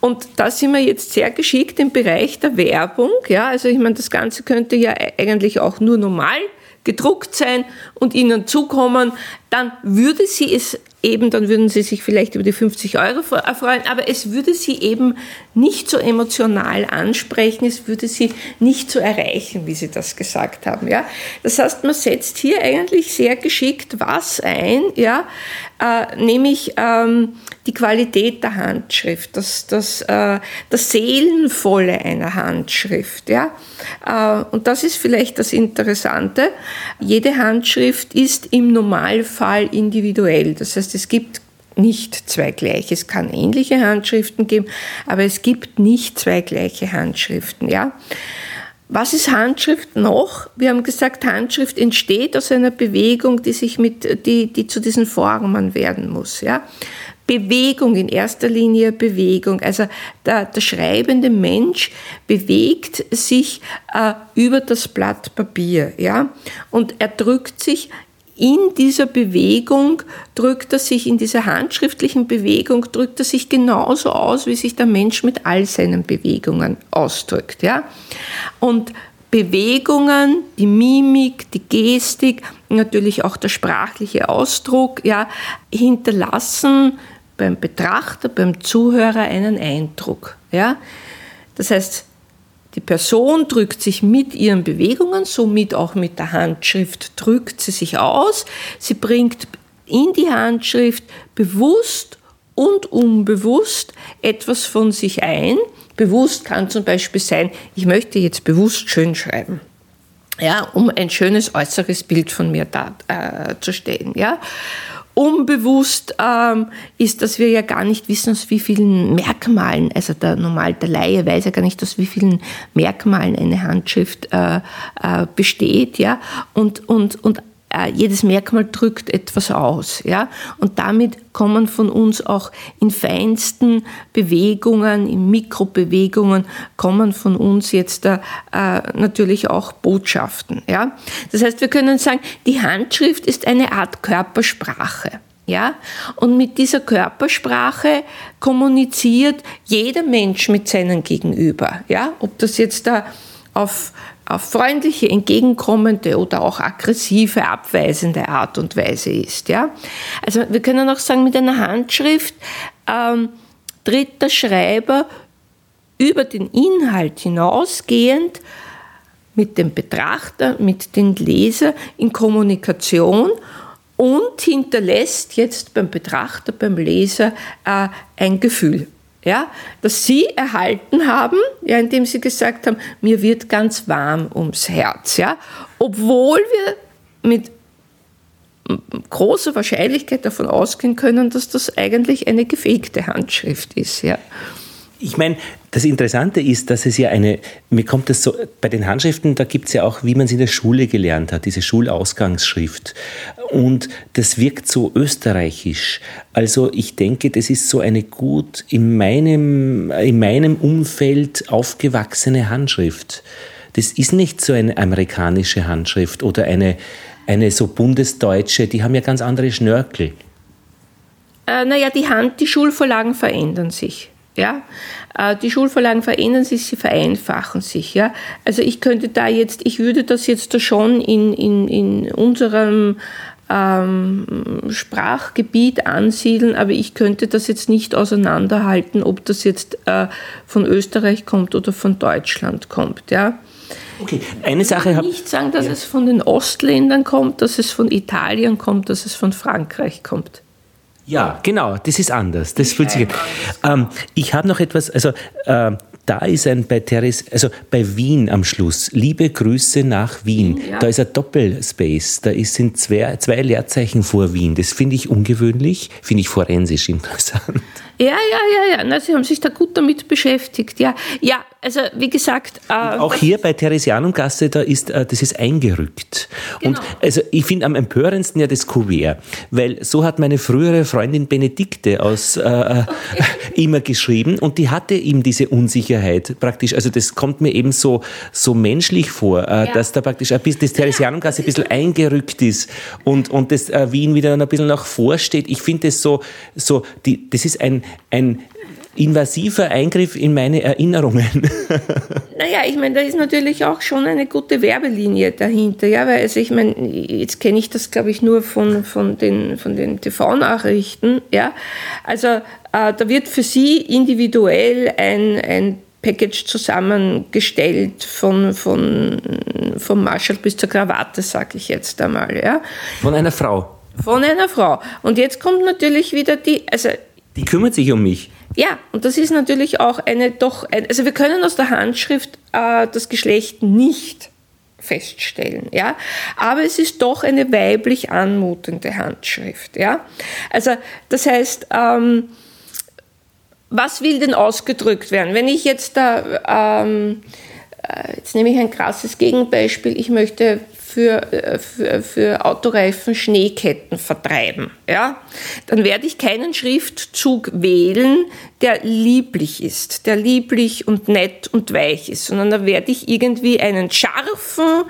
Und da sind wir jetzt sehr geschickt im Bereich der Werbung. Ja? Also ich meine, das Ganze könnte ja eigentlich auch nur normal gedruckt sein und Ihnen zukommen, dann würde sie es eben, dann würden Sie sich vielleicht über die 50 Euro freuen, aber es würde Sie eben nicht so emotional ansprechen, es würde Sie nicht so erreichen, wie Sie das gesagt haben. Ja? Das heißt, man setzt hier eigentlich sehr geschickt was ein, ja? Äh, nämlich ähm, die Qualität der Handschrift, das, das, äh, das Seelenvolle einer Handschrift. Ja? Äh, und das ist vielleicht das Interessante. Jede Handschrift ist im Normalfall individuell. Das heißt, es gibt nicht zwei gleiche. Es kann ähnliche Handschriften geben, aber es gibt nicht zwei gleiche Handschriften. Ja? Was ist Handschrift noch? Wir haben gesagt, Handschrift entsteht aus einer Bewegung, die sich mit, die, die zu diesen Formen werden muss. Ja? Bewegung, in erster Linie Bewegung. Also der, der schreibende Mensch bewegt sich äh, über das Blatt Papier, ja, und er drückt sich in dieser Bewegung drückt er sich, in dieser handschriftlichen Bewegung drückt er sich genauso aus, wie sich der Mensch mit all seinen Bewegungen ausdrückt, ja. Und Bewegungen, die Mimik, die Gestik, natürlich auch der sprachliche Ausdruck, ja, hinterlassen beim Betrachter, beim Zuhörer einen Eindruck. Ja? Das heißt, die Person drückt sich mit ihren Bewegungen, somit auch mit der Handschrift, drückt sie sich aus. Sie bringt in die Handschrift bewusst und unbewusst etwas von sich ein. Bewusst kann zum Beispiel sein, ich möchte jetzt bewusst schön schreiben. Ja, um ein schönes äußeres Bild von mir darzustellen. Äh, ja unbewusst ähm, ist, dass wir ja gar nicht wissen, aus wie vielen Merkmalen, also der normal der Laie weiß ja gar nicht, aus wie vielen Merkmalen eine Handschrift äh, äh, besteht, ja, und, und, und jedes Merkmal drückt etwas aus, ja, und damit kommen von uns auch in feinsten Bewegungen, in Mikrobewegungen kommen von uns jetzt äh, natürlich auch Botschaften, ja. Das heißt, wir können sagen, die Handschrift ist eine Art Körpersprache. Ja? Und mit dieser Körpersprache kommuniziert jeder Mensch mit seinem Gegenüber. Ja? Ob das jetzt da auf auf freundliche, entgegenkommende oder auch aggressive, abweisende Art und Weise ist. Ja? Also wir können auch sagen, mit einer Handschrift ähm, tritt der Schreiber über den Inhalt hinausgehend mit dem Betrachter, mit dem Leser in Kommunikation und hinterlässt jetzt beim Betrachter, beim Leser äh, ein Gefühl. Ja, das Sie erhalten haben, ja, indem Sie gesagt haben, mir wird ganz warm ums Herz, ja, obwohl wir mit großer Wahrscheinlichkeit davon ausgehen können, dass das eigentlich eine gefegte Handschrift ist, ja. Ich meine, das Interessante ist, dass es ja eine, mir kommt das so, bei den Handschriften, da gibt es ja auch, wie man es in der Schule gelernt hat, diese Schulausgangsschrift. Und das wirkt so österreichisch. Also ich denke, das ist so eine gut in meinem, in meinem Umfeld aufgewachsene Handschrift. Das ist nicht so eine amerikanische Handschrift oder eine, eine so bundesdeutsche, die haben ja ganz andere Schnörkel. Äh, naja, die Hand, die Schulvorlagen verändern sich. Ja, äh, die Schulvorlagen verändern sich, sie vereinfachen sich. Ja, also ich könnte da jetzt, ich würde das jetzt da schon in, in, in unserem ähm, Sprachgebiet ansiedeln, aber ich könnte das jetzt nicht auseinanderhalten, ob das jetzt äh, von Österreich kommt oder von Deutschland kommt. Ja. Okay, eine Sache habe ich nicht sagen, dass ja. es von den Ostländern kommt, dass es von Italien kommt, dass es von Frankreich kommt. Ja, genau, das ist anders. Das fühlt sich. Ähm, ich habe noch etwas, also äh, da ist ein bei Therese, also bei Wien am Schluss. Liebe Grüße nach Wien. Ja. Da ist ein Doppelspace. Da ist, sind zwei, zwei Leerzeichen vor Wien. Das finde ich ungewöhnlich, finde ich forensisch interessant. Ja, ja, ja, ja. Na, Sie haben sich da gut damit beschäftigt. Ja, ja also wie gesagt. Äh, auch hier bei Theresianumgasse, da ist, äh, das ist eingerückt. Genau. Und also ich finde am empörendsten ja das Kuvert, weil so hat meine frühere Freundin Benedikte aus äh, okay. Äh, immer geschrieben und die hatte ihm diese Unsicherheit praktisch. Also das kommt mir eben so, so menschlich vor, äh, ja. dass da praktisch ein bisschen das Theresianumgasse ein bisschen eingerückt ist und, und das äh, Wien wieder ein bisschen nach vorsteht. Ich finde das so, so die, das ist ein, ein invasiver Eingriff in meine Erinnerungen. [laughs] naja, ich meine, da ist natürlich auch schon eine gute Werbelinie dahinter, ja, weil also ich meine, jetzt kenne ich das, glaube ich, nur von, von den, von den TV-Nachrichten, ja. Also äh, da wird für Sie individuell ein, ein Package zusammengestellt von, von, vom Marshall bis zur Krawatte, sage ich jetzt einmal, ja. Von einer Frau. Von einer Frau. Und jetzt kommt natürlich wieder die, also die kümmert sich um mich. Ja, und das ist natürlich auch eine doch, also wir können aus der Handschrift äh, das Geschlecht nicht feststellen, ja, aber es ist doch eine weiblich anmutende Handschrift, ja. Also das heißt, ähm, was will denn ausgedrückt werden? Wenn ich jetzt da, ähm, äh, jetzt nehme ich ein krasses Gegenbeispiel, ich möchte für, äh, für, für Autoreifen Schneeketten vertreiben, ja, dann werde ich keinen Schriftzug wählen, der lieblich ist, der lieblich und nett und weich ist, sondern da werde ich irgendwie einen scharfen,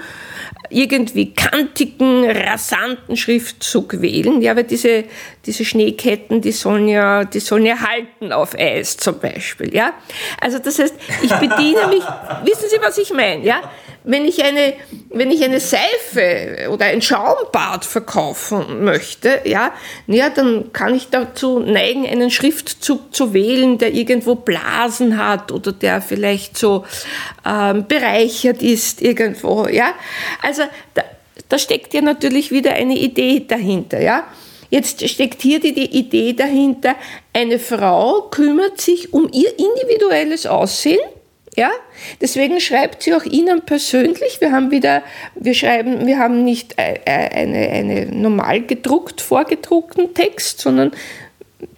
irgendwie kantigen, rasanten Schriftzug wählen. Ja, weil diese, diese Schneeketten, die sollen ja, die sollen ja halten auf Eis zum Beispiel. Ja, also das heißt, ich bediene mich, [laughs] wissen Sie, was ich meine? Ja, wenn ich eine, wenn ich eine Seife oder ein Schaumbad verkaufen möchte, ja, ja, dann kann ich dazu neigen, einen Schriftzug zu wählen, der irgendwo Blasen hat oder der vielleicht so ähm, bereichert ist irgendwo, ja. Also da, da steckt ja natürlich wieder eine Idee dahinter, ja. Jetzt steckt hier die, die Idee dahinter, eine Frau kümmert sich um ihr individuelles Aussehen ja, deswegen schreibt sie auch Ihnen persönlich. Wir haben wieder, wir schreiben, wir haben nicht äh, äh, eine, eine normal gedruckt, vorgedruckten Text, sondern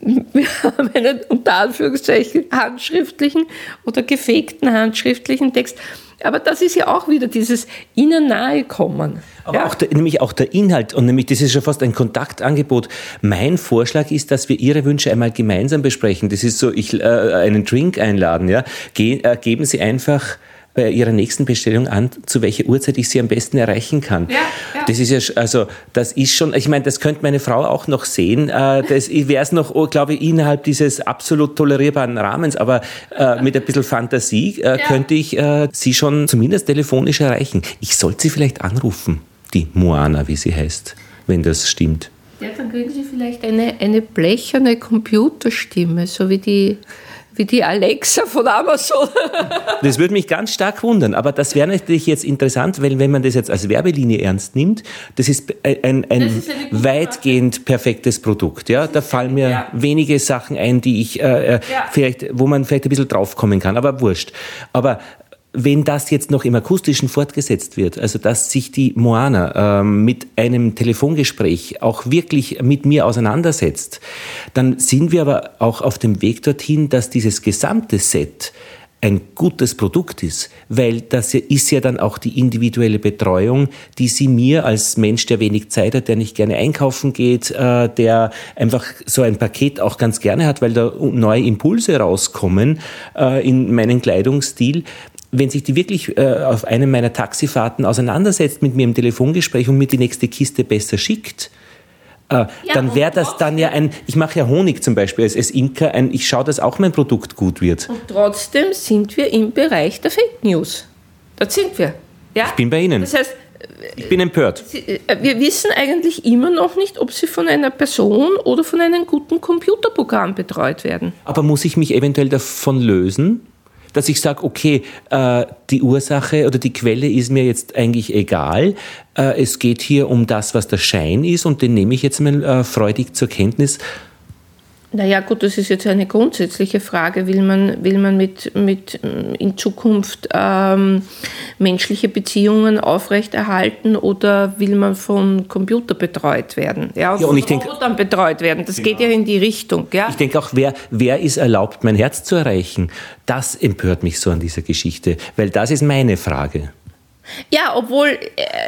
wir haben einen unter Anführungszeichen handschriftlichen oder gefegten handschriftlichen Text. Aber das ist ja auch wieder dieses ihnen nahe kommen. Aber ja. auch der, nämlich auch der Inhalt und nämlich das ist schon fast ein Kontaktangebot. Mein Vorschlag ist, dass wir Ihre Wünsche einmal gemeinsam besprechen. Das ist so, ich äh, einen Drink einladen. Ja, Ge äh, geben Sie einfach bei Ihrer nächsten Bestellung an, zu welcher Uhrzeit ich Sie am besten erreichen kann. Ja, ja. Das ist ja, also, das ist schon, ich meine, das könnte meine Frau auch noch sehen. Äh, das wäre es noch, oh, glaube ich, innerhalb dieses absolut tolerierbaren Rahmens, aber äh, mit ein bisschen Fantasie äh, ja. könnte ich äh, Sie schon zumindest telefonisch erreichen. Ich sollte Sie vielleicht anrufen, die Moana, wie sie heißt, wenn das stimmt. Ja, dann kriegen Sie vielleicht eine, eine blecherne Computerstimme, so wie die Wie die Alexa von Amazon. [laughs] Das würde mich ganz stark wundern, aber das wäre natürlich jetzt interessant, weil wenn man das jetzt als Werbelinie ernst nimmt, das ist ein, ein ist eine gute weitgehend perfektes Produkt. Ja, da fallen mir Ja. wenige Sachen ein, die ich äh, äh, Ja. vielleicht, wo man vielleicht ein bisschen draufkommen kann, aber wurscht. Aber wenn das jetzt noch im Akustischen fortgesetzt wird, also dass sich die Moana ähm, mit einem Telefongespräch auch wirklich mit mir auseinandersetzt, dann sind wir aber auch auf dem Weg dorthin, dass dieses gesamte Set ein gutes Produkt ist, weil das ist ja dann auch die individuelle Betreuung, die sie mir als Mensch, der wenig Zeit hat, der nicht gerne einkaufen geht, äh, der einfach so ein Paket auch ganz gerne hat, weil da neue Impulse rauskommen äh, in meinen Kleidungsstil. Wenn sich die wirklich äh, auf einem meiner Taxifahrten auseinandersetzt mit mir im Telefongespräch und mir die nächste Kiste besser schickt, äh, dann und wäre das dann ja ein, ich mache ja Honig zum Beispiel als, als Imker, ein, ich schaue, dass auch mein Produkt gut wird. Und trotzdem sind wir im Bereich der Fake News. Dort sind wir. Ja? Ich bin bei Ihnen. Das heißt, Ich bin empört. Äh, wir wissen eigentlich immer noch nicht, ob sie von einer Person oder von einem guten Computerprogramm betreut werden. Aber muss ich mich eventuell davon lösen, dass ich sage, okay, äh, die Ursache oder die Quelle ist mir jetzt eigentlich egal. Äh, es geht hier um das, was der Schein ist und den nehme ich jetzt mal äh, freudig zur Kenntnis. Naja, gut, das ist jetzt eine grundsätzliche Frage. Will man, will man mit, mit in Zukunft ähm, menschliche Beziehungen aufrechterhalten oder will man von Computer betreut werden? Ja, und von ich denke- Robotern betreut werden. Das geht ja in die Richtung. Ja? Ich denke auch, wer, wer ist erlaubt, mein Herz zu erreichen? Das empört mich so an dieser Geschichte, weil das ist meine Frage. Ja, obwohl äh,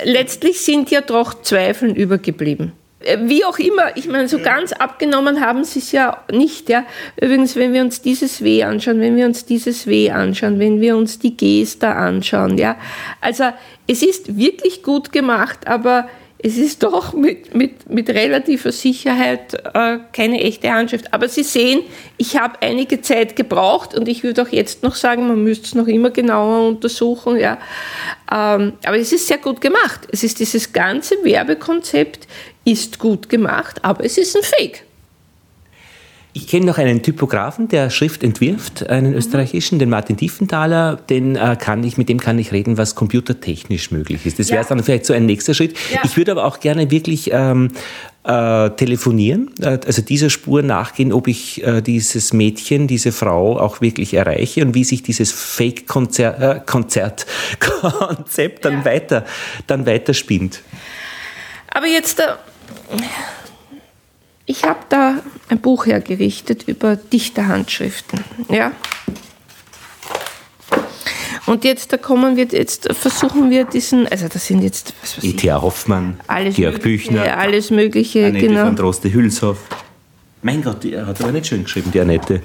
letztlich sind ja doch Zweifeln übergeblieben. Äh, Wie auch immer, ich meine, so ganz abgenommen haben sie es ja nicht. Ja. Übrigens, wenn wir uns dieses W anschauen, wenn wir uns dieses W anschauen, wenn wir uns die Gesta anschauen, ja. Also, es ist wirklich gut gemacht, aber es ist [laughs] doch mit, mit, mit relativer Sicherheit äh, keine echte Handschrift. Aber Sie sehen, ich habe einige Zeit gebraucht und ich würde auch jetzt noch sagen, man müsste es noch immer genauer untersuchen. Ja. Ähm, aber es ist sehr gut gemacht. Es ist dieses ganze Werbekonzept ist gut gemacht, aber es ist ein Fake. Ich kenne noch einen Typografen, der Schrift entwirft, einen österreichischen, den Martin Tiefenthaler. Den äh, kann ich, mit dem kann ich reden, was computertechnisch möglich ist. Das wäre Ja. dann vielleicht so ein nächster Schritt. Ja. Ich würde aber auch gerne wirklich ähm, äh, telefonieren, äh, also dieser Spur nachgehen, ob ich äh, dieses Mädchen, diese Frau auch wirklich erreiche und wie sich dieses Fake-Konzert, Konzert, [laughs] Konzept dann weiter, dann weiter spinnt. Aber jetzt, ich habe da ein Buch hergerichtet über Dichterhandschriften. Ja. Und jetzt da kommen wir, jetzt versuchen wir diesen, also das sind jetzt, was weiß E.T.A. Hoffmann, alles Georg Mögliche, Büchner, alles Mögliche, Annette genau. von Droste-Hülshoff. Mein Gott, die hat aber nicht schön geschrieben, die Annette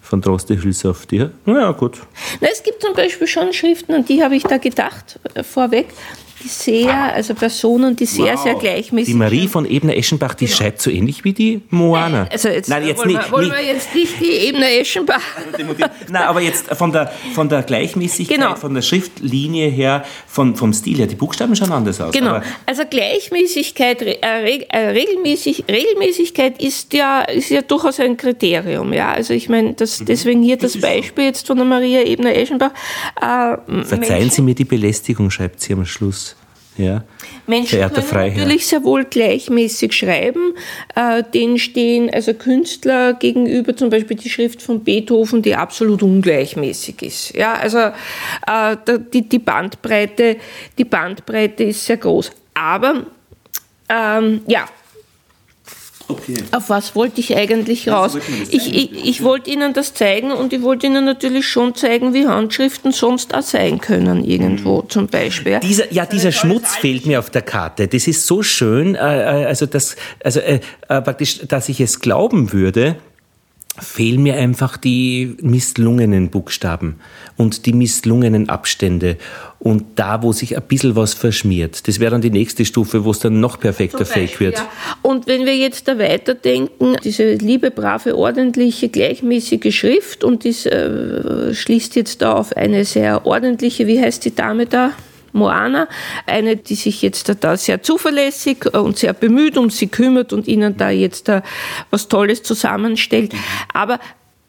von Droste-Hülshoff. Die, ja, gut. Na, es gibt zum Beispiel schon Schriften, an die habe ich da gedacht, äh, vorweg, die sehr, also Personen, die sehr, sehr gleichmäßig Die Marie von Ebner-Eschenbach, die schreibt so ähnlich wie die Moana. Also jetzt, Nein, jetzt wollen, nicht. wir, wollen nicht. wir jetzt nicht die Ebene Eschenbach. Nein, aber jetzt von der, von der Gleichmäßigkeit, Genau. von der Schriftlinie her, von, vom Stil her, die Buchstaben schauen anders aus. Genau. Also Gleichmäßigkeit, äh, äh, Regelmäßig, Regelmäßigkeit ist ja, ist ja durchaus ein Kriterium. Ja? Also ich meine, das, Mhm. deswegen hier das Beispiel jetzt von der Maria Ebner-Eschenbach. Äh, verzeihen Sie mir die Belästigung, schreibt sie am Schluss. Ja. Menschen Verehrter können Freiherr. natürlich sehr wohl gleichmäßig schreiben. Äh, denen stehen also Künstler gegenüber, zum Beispiel die Schrift von Beethoven, die absolut ungleichmäßig ist. Ja, also äh, die, die, Bandbreite, die Bandbreite ist sehr groß. Aber ähm, ja, Okay. auf was wollte ich eigentlich raus? Ich, ich, ich wollte Ihnen das zeigen und ich wollte Ihnen natürlich schon zeigen, wie Handschriften sonst auch sein können, irgendwo zum Beispiel. ja. Dieser, ja, dieser Schmutz fehlt mir auf der Karte. Das ist so schön, äh, äh, also, das, also äh, praktisch, dass ich es glauben würde, fehlen mir einfach die misslungenen Buchstaben und die misslungenen Abstände und da, wo sich ein bisschen was verschmiert. Das wäre dann die nächste Stufe, wo es dann noch perfekter Fake wird. Ja. Und wenn wir jetzt da weiterdenken, diese liebe, brave, ordentliche, gleichmäßige Schrift und das äh, schließt jetzt da auf eine sehr ordentliche, wie heißt die Dame da? Moana, eine, die sich jetzt da sehr zuverlässig und sehr bemüht um sie kümmert und ihnen da jetzt da was Tolles zusammenstellt. Aber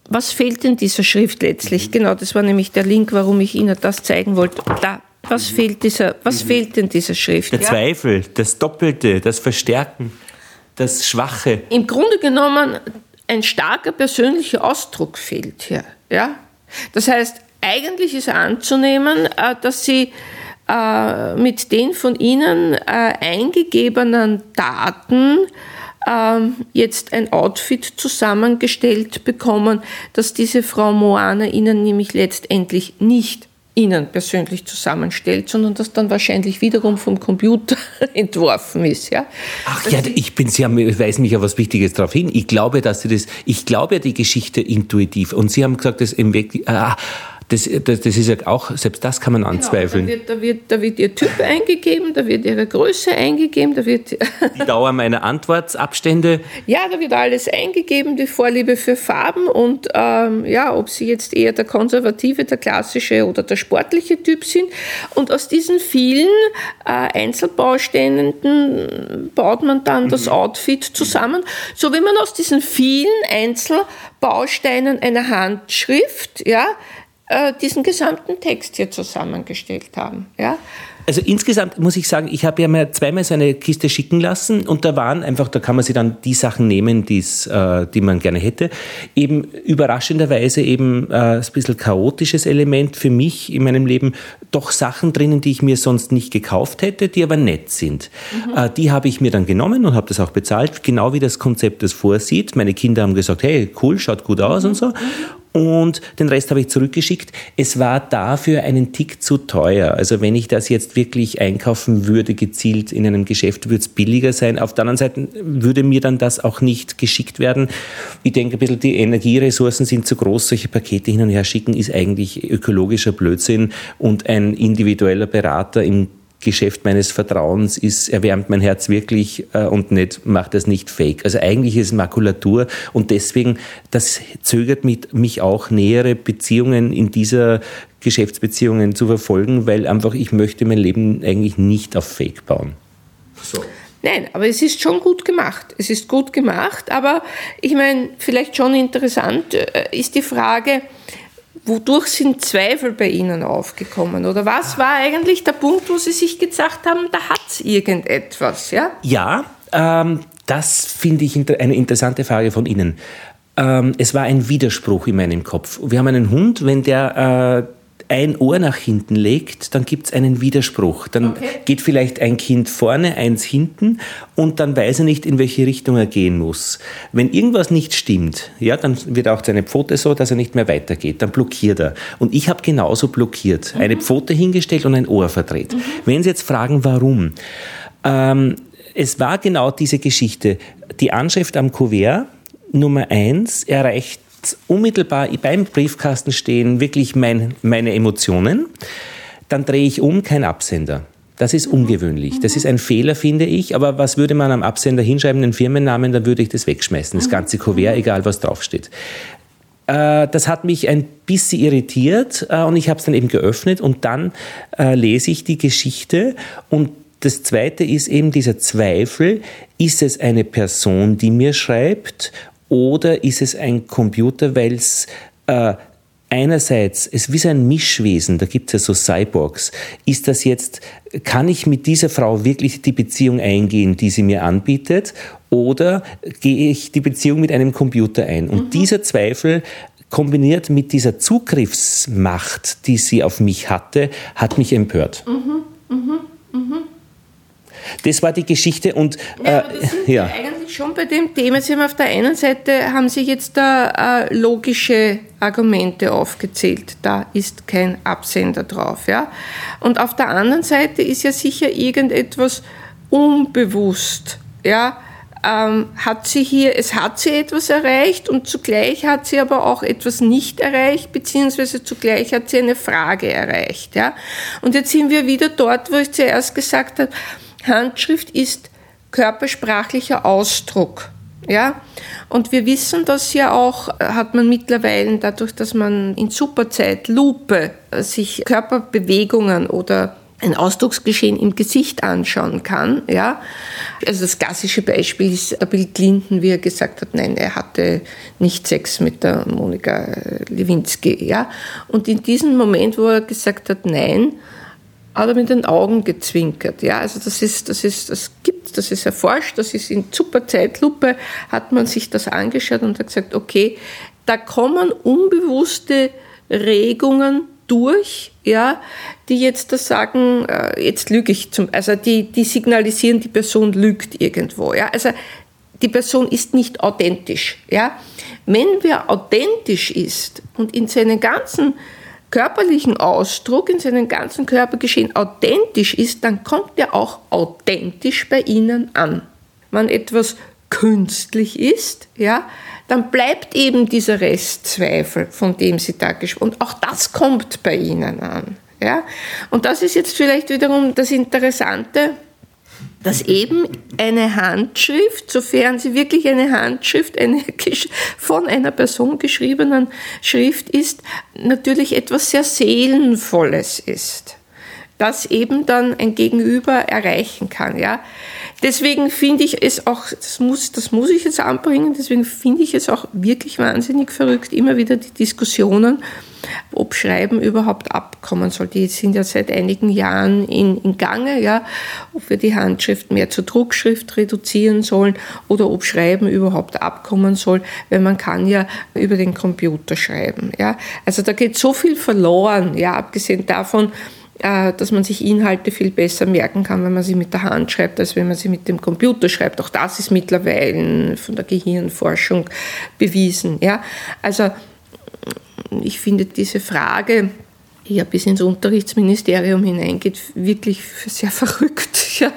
was fehlt in dieser Schrift letztlich? Genau, das war nämlich der Link, warum ich Ihnen das zeigen wollte. Da, was fehlt, dieser, was fehlt in dieser Schrift? Der Zweifel, das Doppelte, das Verstärken, das Schwache. Im Grunde genommen ein starker persönlicher Ausdruck fehlt hier. Ja? Das heißt, eigentlich ist anzunehmen, äh, dass Sie äh, mit den von Ihnen äh, eingegebenen Daten ähm, jetzt ein Outfit zusammengestellt bekommen, dass diese Frau Moana Ihnen nämlich letztendlich nicht Ihnen persönlich zusammenstellt, sondern das dann wahrscheinlich wiederum vom Computer [laughs] entworfen ist. Ja? Ach ja, ich bin, Sie haben, weisen mich ja was Wichtiges darauf hin. Ich glaube, dass Sie das, ich glaube die Geschichte intuitiv. Und Sie haben gesagt, dass im Weg, ah, das, das, das, ist ja auch, selbst das kann man anzweifeln. Genau, da, wird, da, wird, da wird Ihr Typ eingegeben, da wird Ihre Größe eingegeben, da wird... [laughs] Die Dauer meiner Antwortabstände. Ja, da wird alles eingegeben, die Vorliebe für Farben und ähm, ja, ob Sie jetzt eher der konservative, der klassische oder der sportliche Typ sind. Und aus diesen vielen äh, Einzelbausteinen baut man dann mhm. das Outfit zusammen, so wie man aus diesen vielen Einzelbausteinen eine Handschrift, ja, äh, diesen gesamten Text hier zusammengestellt haben. Ja? Also insgesamt muss ich sagen, ich habe ja mir zweimal so eine Kiste schicken lassen und da waren einfach, da kann man sich dann die Sachen nehmen, die's, äh, die man gerne hätte. Eben überraschenderweise eben äh, ein bisschen chaotisches Element für mich in meinem Leben, doch Sachen drinnen, die ich mir sonst nicht gekauft hätte, die aber nett sind. Mhm. Äh, die habe ich mir dann genommen und habe das auch bezahlt, genau wie das Konzept das vorsieht. Meine Kinder haben gesagt, hey, cool, schaut gut aus mhm. und so. Und den Rest habe ich zurückgeschickt. Es war dafür einen Tick zu teuer. Also wenn ich das jetzt wirklich einkaufen würde, gezielt in einem Geschäft, würde es billiger sein. Auf der anderen Seite würde mir dann das auch nicht geschickt werden. Ich denke ein bisschen, die Energieressourcen sind zu groß. Solche Pakete hin und her schicken ist eigentlich ökologischer Blödsinn und ein individueller Berater im Geschäft meines Vertrauens ist, erwärmt mein Herz wirklich äh, und nicht, macht das nicht fake. Also eigentlich ist es Makulatur und deswegen, das zögert mich, mich auch nähere Beziehungen in dieser Geschäftsbeziehungen zu verfolgen, weil einfach ich möchte mein Leben eigentlich nicht auf Fake bauen. So. Nein, aber es ist schon gut gemacht. Es ist gut gemacht, aber ich meine, vielleicht schon interessant äh, ist die Frage, Wodurch sind Zweifel bei Ihnen aufgekommen? Oder was war eigentlich der Punkt, wo Sie sich gesagt haben, da hat es irgendetwas? Ja, ja ähm, das finde ich eine interessante Frage von Ihnen. Ähm, es war ein Widerspruch in meinem Kopf. Wir haben einen Hund, wenn der äh, ein Ohr nach hinten legt, dann gibt es einen Widerspruch. Dann okay. geht vielleicht ein Kind vorne, eins hinten und dann weiß er nicht, in welche Richtung er gehen muss. Wenn irgendwas nicht stimmt, ja, dann wird auch seine Pfote so, dass er nicht mehr weitergeht. Dann blockiert er. Und ich habe genauso blockiert. Mhm. Eine Pfote hingestellt und ein Ohr verdreht. Mhm. Wenn Sie jetzt fragen, warum? Ähm, es war genau diese Geschichte. Die Anschrift am Kuvert Nummer eins erreicht unmittelbar beim Briefkasten stehen wirklich mein, meine Emotionen. Dann drehe ich um, kein Absender. Das ist ungewöhnlich. Das ist ein Fehler, finde ich. Aber was würde man am Absender hinschreiben, den Firmennamen, dann würde ich das wegschmeißen. Das ganze Kuvert, egal was draufsteht. Äh, das hat mich ein bisschen irritiert äh, und ich habe es dann eben geöffnet und dann äh, lese ich die Geschichte und das zweite ist eben dieser Zweifel, ist es eine Person, die mir schreibt oder ist es ein Computer, weil es äh, einerseits, es ist wie so ein Mischwesen, da gibt es ja so Cyborgs. Ist das jetzt, kann ich mit dieser Frau wirklich die Beziehung eingehen, die sie mir anbietet? Oder gehe ich die Beziehung mit einem Computer ein? Und mhm. dieser Zweifel kombiniert mit dieser Zugriffsmacht, die sie auf mich hatte, hat mich empört. Mhm. Mhm. mhm. Das war die Geschichte und ja, äh, [laughs] ja. Schon bei dem Thema. Sie haben auf der einen Seite haben Sie jetzt da äh, logische Argumente aufgezählt. Da ist kein Absender drauf, ja. Und auf der anderen Seite ist ja sicher irgendetwas unbewusst, ja. Ähm, hat sie hier, es hat sie etwas erreicht und zugleich hat sie aber auch etwas nicht erreicht, beziehungsweise zugleich hat sie eine Frage erreicht. Ja? Und jetzt sind wir wieder dort, wo ich zuerst gesagt habe, Handschrift ist körpersprachlicher Ausdruck. Ja, und wir wissen das ja auch, hat man mittlerweile dadurch, dass man in Superzeit Lupe sich Körperbewegungen oder ein Ausdrucksgeschehen im Gesicht anschauen kann. Ja? Also das klassische Beispiel ist der Bill Clinton, wie er gesagt hat, nein, er hatte nicht Sex mit der Monika Lewinsky. Ja? Und in diesem Moment, wo er gesagt hat, nein, hat er mit den Augen gezwinkert. Ja, also das ist, das ist, das gibt, das ist erforscht, das ist in super Zeitlupe, hat man sich das angeschaut und hat gesagt, okay, da kommen unbewusste Regungen durch, ja, die jetzt das sagen, äh, jetzt lüge ich zum, also die, die signalisieren, die Person lügt irgendwo, ja, also die Person ist nicht authentisch, ja. Wenn wer authentisch ist und in seinen ganzen körperlichen Ausdruck, in seinem ganzen Körpergeschehen authentisch ist, dann kommt er auch authentisch bei Ihnen an. Wenn etwas künstlich ist, ja, dann bleibt eben dieser Restzweifel, von dem Sie da gesprochen Und auch das kommt bei Ihnen an. Ja? Und das ist jetzt vielleicht wiederum das Interessante, dass eben eine Handschrift, sofern sie wirklich eine Handschrift, eine [laughs] von einer Person geschriebenen Schrift ist, natürlich etwas sehr Seelenvolles ist, das eben dann ein Gegenüber erreichen kann. Ja? Deswegen finde ich es auch, das muss, das muss ich jetzt anbringen, deswegen finde ich es auch wirklich wahnsinnig verrückt, immer wieder die Diskussionen, ob Schreiben überhaupt abkommen soll. Die sind ja seit einigen Jahren in, in Gange, ja, ob wir die Handschrift mehr zur Druckschrift reduzieren sollen oder ob Schreiben überhaupt abkommen soll, weil man kann ja über den Computer schreiben, ja. Also da geht so viel verloren, ja, abgesehen davon, dass man sich Inhalte viel besser merken kann, wenn man sie mit der Hand schreibt, als wenn man sie mit dem Computer schreibt. Auch das ist mittlerweile von der Gehirnforschung bewiesen. Ja? Also ich finde diese Frage, die ja bis ins Unterrichtsministerium hineingeht, wirklich sehr [laughs] verrückt. Ja,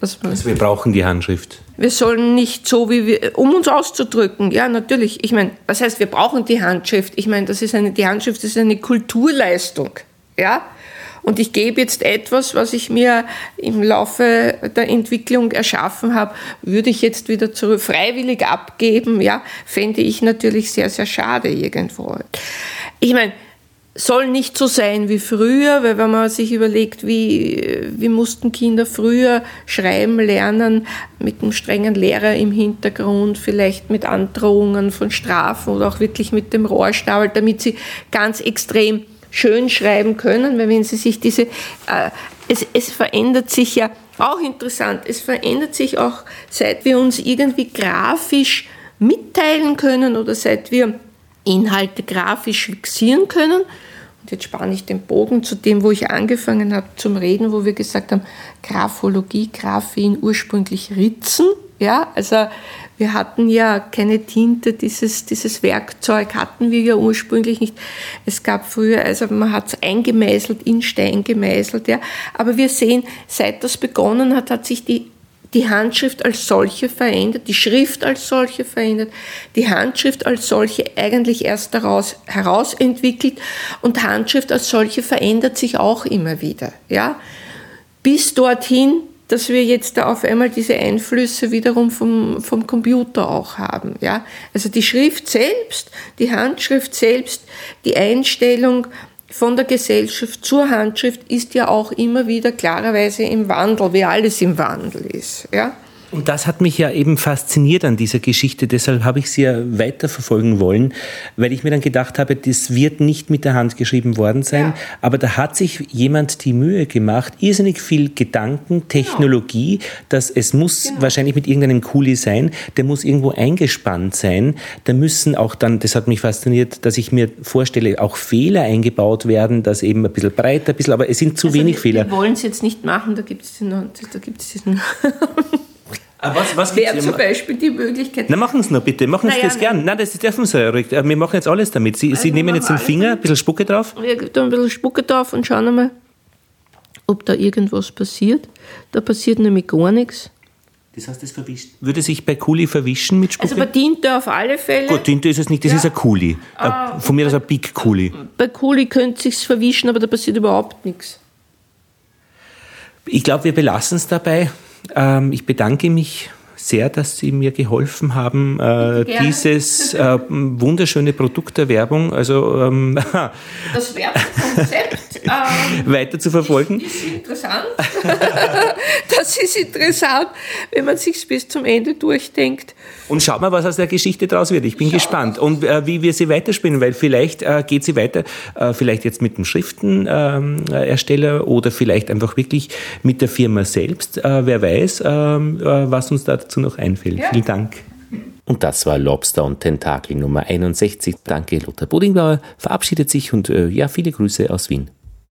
dass man also wir brauchen die Handschrift. Wir sollen nicht so, wie wir, um uns auszudrücken. Ja, natürlich. Ich meine, was heißt, wir brauchen die Handschrift? Ich meine, das ist eine, die Handschrift ist eine Kulturleistung. Ja, und ich gebe jetzt etwas, was ich mir im Laufe der Entwicklung erschaffen habe, würde ich jetzt wieder zurück, freiwillig abgeben, ja, fände ich natürlich sehr, sehr schade irgendwo. Ich meine, soll nicht so sein wie früher, weil wenn man sich überlegt, wie, wie mussten Kinder früher schreiben lernen, mit einem strengen Lehrer im Hintergrund, vielleicht mit Androhungen von Strafen oder auch wirklich mit dem Rohrstabel, damit sie ganz extrem schön schreiben können, weil wenn Sie sich diese, äh, es, es verändert sich ja auch interessant, es verändert sich auch, seit wir uns irgendwie grafisch mitteilen können oder seit wir Inhalte grafisch fixieren können. Und jetzt spanne ich den Bogen zu dem, wo ich angefangen habe zum Reden, wo wir gesagt haben, Graphologie, Graphen ursprünglich Ritzen. Ja, also wir hatten ja keine Tinte, dieses, dieses Werkzeug hatten wir ja ursprünglich nicht. Es gab früher, also man hat es eingemeißelt, in Stein gemeißelt, ja. Aber wir sehen, seit das begonnen hat, hat sich die die Handschrift als solche verändert, die Schrift als solche verändert, die Handschrift als solche eigentlich erst daraus herausentwickelt und Handschrift als solche verändert sich auch immer wieder, ja. Bis dorthin, dass wir jetzt da auf einmal diese Einflüsse wiederum vom, vom Computer auch haben. Ja? Also die Schrift selbst, die Handschrift selbst, die Einstellung von der Gesellschaft zur Handschrift ist ja auch immer wieder klarerweise im Wandel, wie alles im Wandel ist. Ja? Und das hat mich ja eben fasziniert an dieser Geschichte. Deshalb habe ich sie ja weiterverfolgen wollen, weil ich mir dann gedacht habe, das wird nicht mit der Hand geschrieben worden sein. Ja. Aber da hat sich jemand die Mühe gemacht, irrsinnig viel Gedanken, Technologie, genau. dass es muss genau. wahrscheinlich mit irgendeinem Kuli sein, der muss irgendwo eingespannt sein. Da müssen auch dann, das hat mich fasziniert, dass ich mir vorstelle, auch Fehler eingebaut werden, dass eben ein bisschen breiter, ein bisschen, aber es sind zu also wenig wir, Fehler. Wir wollen es jetzt nicht machen, da gibt es da gibt's diesen Ah, was, was wäre zum Beispiel die Möglichkeit. Na, machen Sie nur bitte, machen Sie naja, das gern. Nein, das dürfen Sie ja ruhig. Wir machen jetzt alles damit. Sie, also Sie nehmen jetzt den Finger, ein bisschen Spucke drauf. Wir geben ein bisschen Spucke drauf und schauen einmal, ob da irgendwas passiert. Da passiert nämlich gar nichts. Das heißt, das verwischt. Würde sich bei Kuli verwischen mit Spucke? Also bei Tinte auf alle Fälle. Gut, Tinte ist es nicht, das ja. ist ein Kuli. Ah, Von mir aus ein Big Kuli. Bei Kuli könnte es sich verwischen, aber da passiert überhaupt nichts. Ich glaube, wir belassen es dabei. Ähm, ich bedanke mich sehr, dass Sie mir geholfen haben, äh, dieses äh, wunderschöne Produkt der Werbung, also ähm, [laughs] Das Werbekonzept ähm, weiter zu verfolgen. ist interessant. [laughs] das ist interessant, wenn man sich bis zum Ende durchdenkt. Und schaut mal, was aus der Geschichte draus wird. Ich bin gespannt. Und äh, wie wir sie weiterspielen, weil vielleicht äh, geht sie weiter, äh, vielleicht jetzt mit dem Schriftenersteller oder vielleicht einfach wirklich mit der Firma selbst. Äh, wer weiß, ähm, äh, was uns dazu noch einfällt. Vielen Dank. Und das war Lobster und Tentakel Nummer 61. Danke, Lothar Bodingbauer. Verabschiedet sich und äh, ja, viele Grüße aus Wien.